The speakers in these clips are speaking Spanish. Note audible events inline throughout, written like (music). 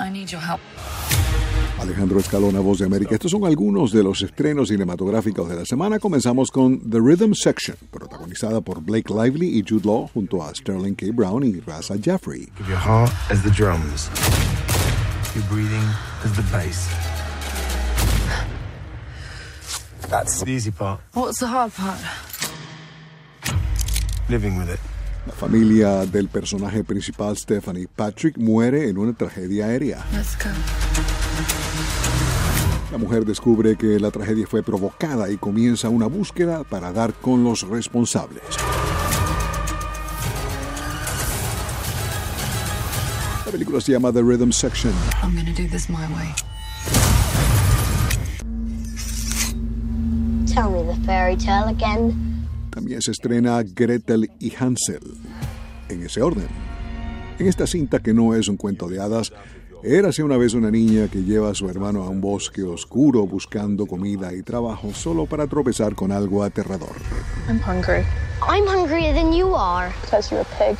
I need your help. Alejandro Escalona, Voz de América. Estos son algunos de los estrenos cinematográficos de la semana. Comenzamos con The Rhythm Section, protagonizada por Blake Lively y Jude Law junto a Sterling K. Brown y Raza Jeffrey. Give your heart as the drums. Your breathing as the bass. That's the easy part. What's the hard part? Living with it. La familia del personaje principal, Stephanie Patrick, muere en una tragedia aérea. Let's go. La mujer descubre que la tragedia fue provocada y comienza una búsqueda para dar con los responsables. La película se llama The Rhythm Section. I'm gonna do this my way. Tell me the fairy tale again. Se estrena Gretel y Hansel. En ese orden. En esta cinta que no es un cuento de hadas, érase una vez una niña que lleva a su hermano a un bosque oscuro buscando comida y trabajo solo para tropezar con algo aterrador. I'm hungry. I'm hungrier than you are. Because you're a pig.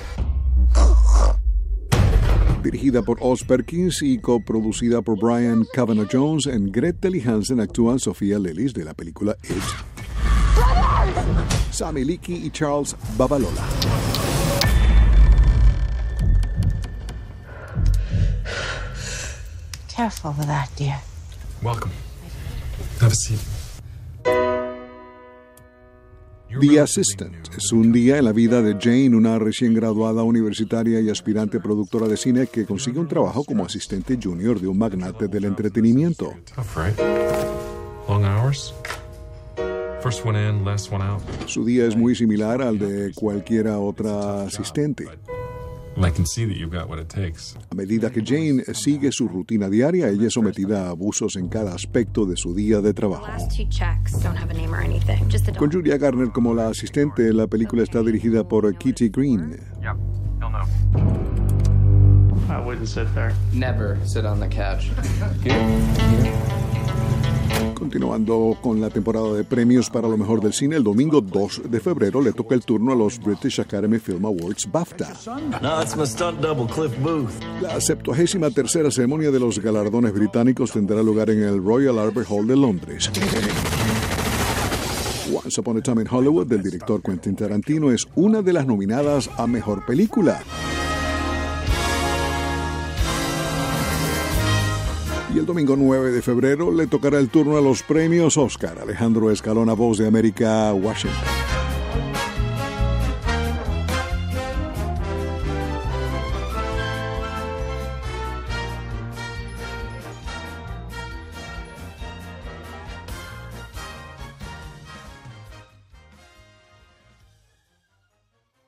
Dirigida por Oz Perkins y coproducida por Brian Cavanagh Jones, en Gretel y Hansen actúan Sofía Lillis de la película It, Sammy Leakey y Charles Babalola. Careful with that, dear. Welcome. Have a seat. The Assistant es un día en la vida de Jane, una recién graduada universitaria y aspirante productora de cine que consigue un trabajo como asistente junior de un magnate del entretenimiento. Tough, right? Long hours? First one in, last one out. Su día es muy similar al de cualquiera otra asistente. And I can see that you've got what it takes. A medida que Jane sigue su rutina diaria, ella es sometida a abusos en cada aspecto de su día de trabajo. Con. Julia Garner como la asistente, la película está dirigida por Kitty Green. I wouldn't sit there. Never sit on the couch. (laughs) Continuando con la temporada de premios para lo mejor del cine, el domingo 2 de febrero le toca el turno a los British Academy Film Awards BAFTA. La 73 tercera ceremonia de los galardones británicos tendrá lugar en el Royal Albert Hall de Londres. Once Upon a Time in Hollywood del director Quentin Tarantino es una de las nominadas a mejor película. Y el domingo 9 de febrero le tocará el turno a los premios Oscar. Alejandro Escalona, Voz de América, Washington.